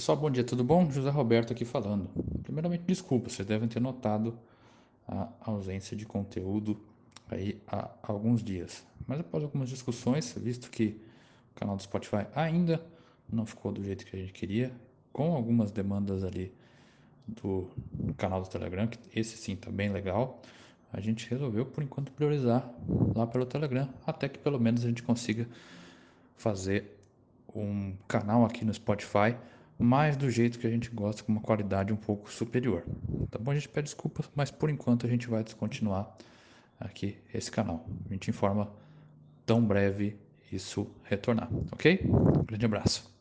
Pessoal, bom dia, tudo bom? José Roberto aqui falando. Primeiramente, desculpa, vocês devem ter notado a ausência de conteúdo aí há alguns dias. Mas após algumas discussões, visto que o canal do Spotify ainda não ficou do jeito que a gente queria, com algumas demandas ali do canal do Telegram, que esse sim tá bem legal, a gente resolveu por enquanto priorizar lá pelo Telegram, até que pelo menos a gente consiga fazer um canal aqui no Spotify mais do jeito que a gente gosta, com uma qualidade um pouco superior. Tá bom? A gente pede desculpas, mas por enquanto a gente vai descontinuar aqui esse canal. A gente informa tão breve isso retornar, ok? Um grande abraço.